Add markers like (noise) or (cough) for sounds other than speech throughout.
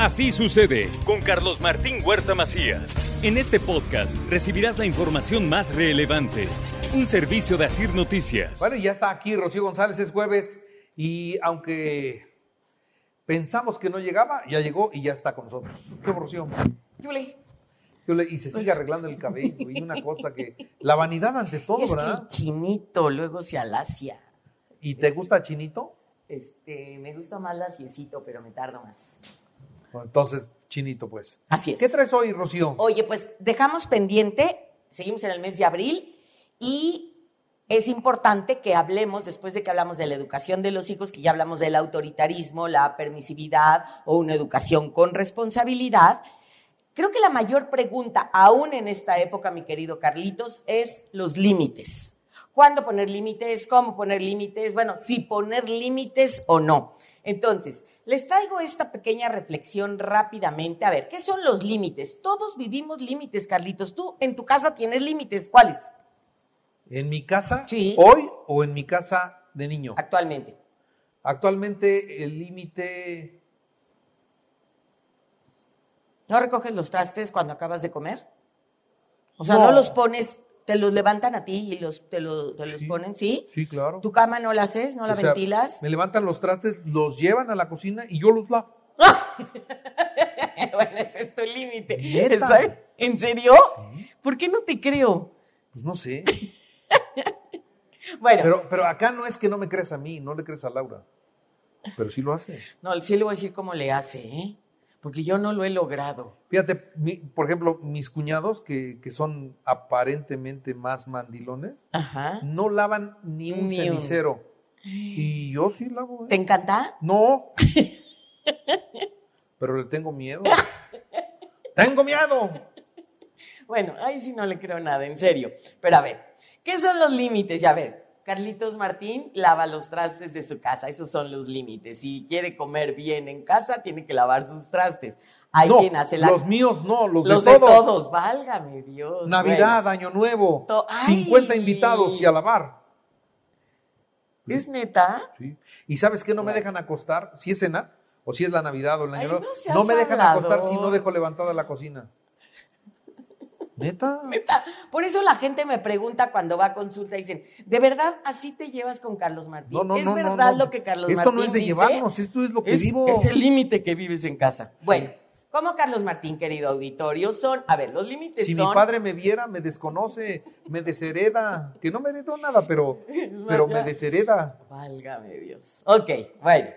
Así sucede con Carlos Martín Huerta Macías. En este podcast recibirás la información más relevante. Un servicio de Asir Noticias. Bueno, y ya está aquí Rocío González, es jueves. Y aunque pensamos que no llegaba, ya llegó y ya está con nosotros. ¿Qué, Rocío? Yuli. Y se sigue arreglando el cabello y una cosa que... La vanidad ante todo, Es que ¿verdad? el chinito luego se alacia. ¿Y te gusta chinito? Este, me gusta más laciecito, pero me tardo más. Entonces, chinito, pues. Así es. ¿Qué traes hoy, Rocío? Oye, pues dejamos pendiente, seguimos en el mes de abril y es importante que hablemos, después de que hablamos de la educación de los hijos, que ya hablamos del autoritarismo, la permisividad o una educación con responsabilidad, creo que la mayor pregunta, aún en esta época, mi querido Carlitos, es los límites. ¿Cuándo poner límites? ¿Cómo poner límites? Bueno, si poner límites o no. Entonces, les traigo esta pequeña reflexión rápidamente. A ver, ¿qué son los límites? Todos vivimos límites, Carlitos. Tú en tu casa tienes límites. ¿Cuáles? ¿En mi casa Sí. hoy o en mi casa de niño? Actualmente. Actualmente el límite... ¿No recoges los trastes cuando acabas de comer? O sea, No. no, los pones, te los levantan a ti y los, te, lo- te los Sí. ponen, ¿sí? Sí, claro. ¿Tu cama no la haces? ¿No la O sea, ventilas? Me levantan los trastes, los llevan a la cocina y yo los lavo. (laughs) bueno, ese es tu límite. ¿Neta? ¿Esa- ¿En serio? ¿Por qué no te creo? Pues no sé. (laughs) Bueno, Pero, pero acá no es que no me crees a mí, no le crees a Laura. Pero sí lo hace. no, sí le voy a decir cómo le hace, ¿eh? Porque yo no lo he logrado. Fíjate, mi- por ejemplo, mis cuñados, que, que son aparentemente más mandilones, Ajá. no lavan ni un Ni un. cenicero. Y yo sí lavo. ¿eh? ¿Te encanta? No. Pero le tengo miedo. (laughs) ¡Tengo miedo! Bueno, ahí sí no le creo nada, en serio. Pero a ver, ¿qué son los límites? Ya ver, Carlitos Martín lava los trastes de su casa, esos son los límites. Si quiere comer bien en casa, tiene que lavar sus trastes. Hay no, quien hace la... los míos no, los, los de, todos. válgame Dios. Navidad, Año Nuevo, To- ¡Ay! 50 invitados y a lavar. ¿Es neta? Sí. ¿Y sabes qué no me dejan acostar? Si es cena o si es la Navidad o el Año Nuevo. no No me dejan acostar si no dejo levantada la cocina. ¿Neta? Neta. Por eso la gente me pregunta cuando va a consulta, dicen, ¿de verdad así te llevas con Carlos Martín? No, no, ¿Es no, verdad no. lo que Carlos Esto Martín no es de dice? llevarnos, esto es lo que es, vivo. Es el límite que vives en casa. Bueno, como Carlos Martín, querido auditorio, son, a ver, los límites Si son... mi padre me viera, me desconoce, me deshereda. Que no me heredó nada, pero, (laughs) pero me deshereda. Válgame Dios. Ok, bueno.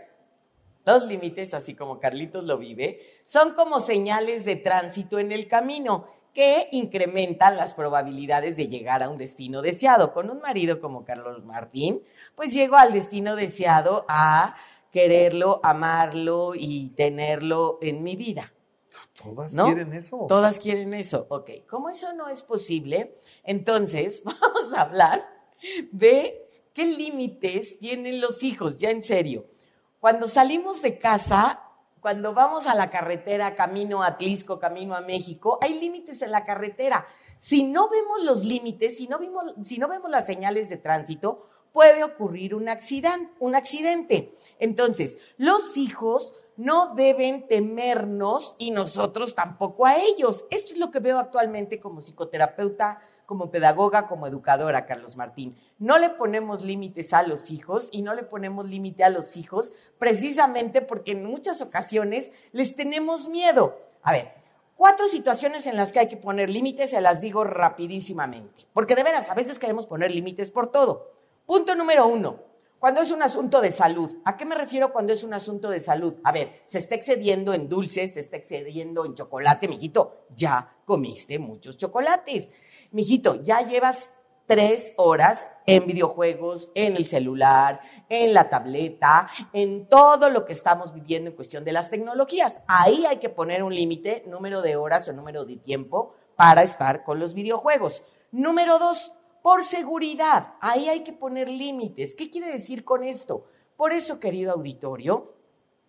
Los límites, así como Carlitos lo vive, son como señales de tránsito en el camino que incrementan las probabilidades de llegar a un destino deseado. Con un marido como Carlos Martín, pues llego al destino deseado a quererlo, amarlo y tenerlo en mi vida. Todas ¿No? quieren eso. Todas quieren eso. Ok, como eso no es posible, entonces (laughs) vamos a hablar de qué límites tienen los hijos, ya en serio. Cuando salimos de casa, cuando vamos a la carretera, camino a Atlisco, camino a México, hay límites en la carretera. Si no vemos los límites, si no, vimos, si no vemos las señales de tránsito, puede ocurrir un accidente, un accidente. Entonces, los hijos no deben temernos y nosotros tampoco a ellos. Esto es lo que veo actualmente como psicoterapeuta, como pedagoga, como educadora, Carlos Martín. No le ponemos límites a los hijos y no le ponemos límite a los hijos precisamente porque en muchas ocasiones les tenemos miedo. A ver, cuatro situaciones en las que hay que poner límites, se las digo rapidísimamente, porque de veras, a veces queremos poner límites por todo. Punto número uno, cuando es un asunto de salud. ¿A qué me refiero cuando es un asunto de salud? A ver, se está excediendo en dulces, se está excediendo en chocolate, mijito, ya comiste muchos chocolates. Mijito, ya llevas tres horas en videojuegos, en el celular, en la tableta, en todo lo que estamos viviendo en cuestión de las tecnologías. Ahí hay que poner un límite, número de horas o número de tiempo para estar con los videojuegos. Número dos, por seguridad. Ahí hay que poner límites. ¿Qué quiere decir con esto? Por eso, querido auditorio,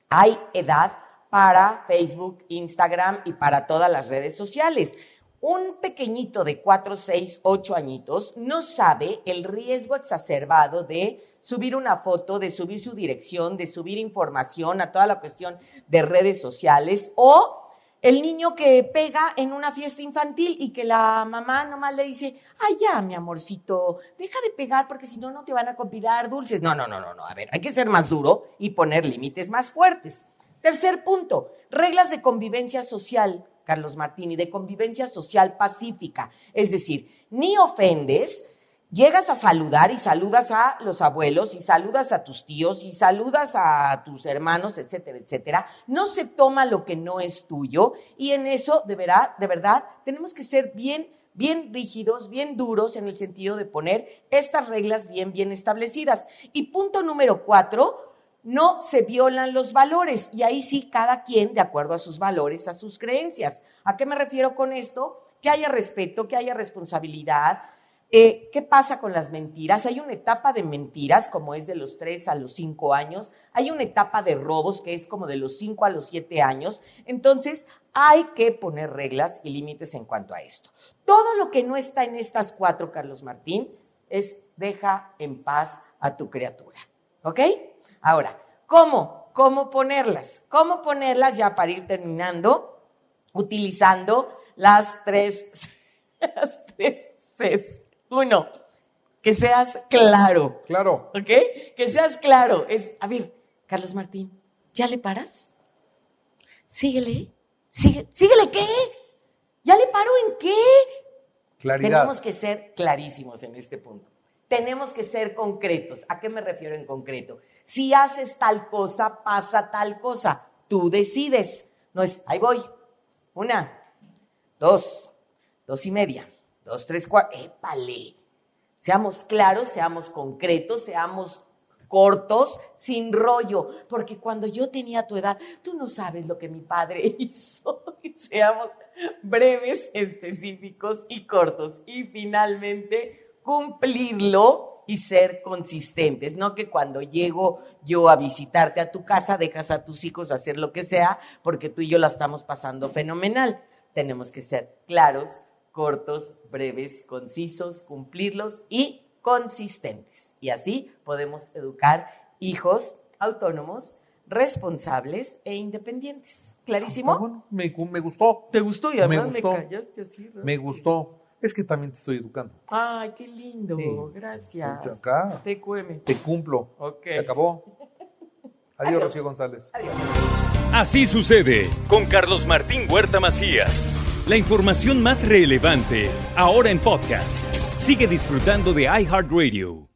hay edad para Facebook, Instagram y para todas las redes sociales un pequeñito de 4, 6, 8 añitos no sabe el riesgo exacerbado de subir una foto, de subir su dirección, de subir información a toda la cuestión de redes sociales o el niño que pega en una fiesta infantil y que la mamá nomás le dice, ay ya, mi amorcito, deja de pegar porque si no, no te van a convidar dulces. No, no, no, no, no, a ver, hay que ser más duro y poner límites más fuertes. Tercer punto, reglas de convivencia social. Carlos Martini, de convivencia social pacífica. Es decir, ni ofendes, llegas a saludar y saludas a los abuelos y saludas a tus tíos y saludas a tus hermanos, etcétera, etcétera. No se toma lo que no es tuyo y en eso, de verdad, de verdad, tenemos que ser bien bien rígidos, bien duros en el sentido de poner estas reglas bien, bien establecidas. Y punto número cuatro, no se violan los valores y ahí sí cada quien de acuerdo a sus valores, a sus creencias. ¿A qué me refiero con esto? Que haya respeto, que haya responsabilidad. Eh, ¿Qué pasa con las mentiras? Hay una etapa de mentiras, como es de los 3 a los 5 años. Hay una etapa de robos, que es como de los 5 a los 7 años. Entonces, hay que poner reglas y límites en cuanto a esto. Todo lo que no está en estas cuatro, Carlos Martín, es deja en paz a tu criatura. ¿Ok? Ahora, ¿cómo? ¿Cómo ponerlas? ¿Cómo ponerlas ya para ir terminando? Utilizando las tres, (laughs) las tres Cs. Uno, que seas claro. Claro. ¿Ok? Que seas claro. Es, a ver, Carlos Martín, ¿ya le paras? Síguele. Sigue, ¿Síguele qué? ¿Ya le paro en qué? Claridad. Tenemos que ser clarísimos en este punto. Tenemos que ser concretos. ¿A qué me refiero en concreto? Si haces tal cosa, pasa tal cosa. Tú decides. No es, ahí voy. Una, dos, dos y media, dos, tres, cuatro. ¡Épale! Seamos claros, seamos concretos, seamos cortos, sin rollo, porque cuando yo tenía tu edad, tú no sabes lo que mi padre (laughs) hizo. Seamos breves, específicos y cortos. Y finalmente, cumplirlo y ser consistentes, no que cuando llego yo a visitarte a tu casa dejas a tus hijos hacer lo que sea porque tú y yo la estamos pasando fenomenal. Tenemos que ser claros, cortos, breves, concisos, cumplirlos y consistentes. Y así podemos educar hijos autónomos, responsables e independientes. ¿Clarísimo? Ah, bueno, me, me, gustó. ¿Te gustó? Y me, gustó. me callaste así. Me gustó. Es que también te estoy educando. Ay, qué lindo. Gracias. Acá. Te cueme. Te cumplo. Ok. Se acabó. (laughs) Adiós, Rocío González. Adiós. Así sucede con Carlos Martín Huerta Macías. La información más relevante, ahora en podcast. Sigue disfrutando de iHeartRadio.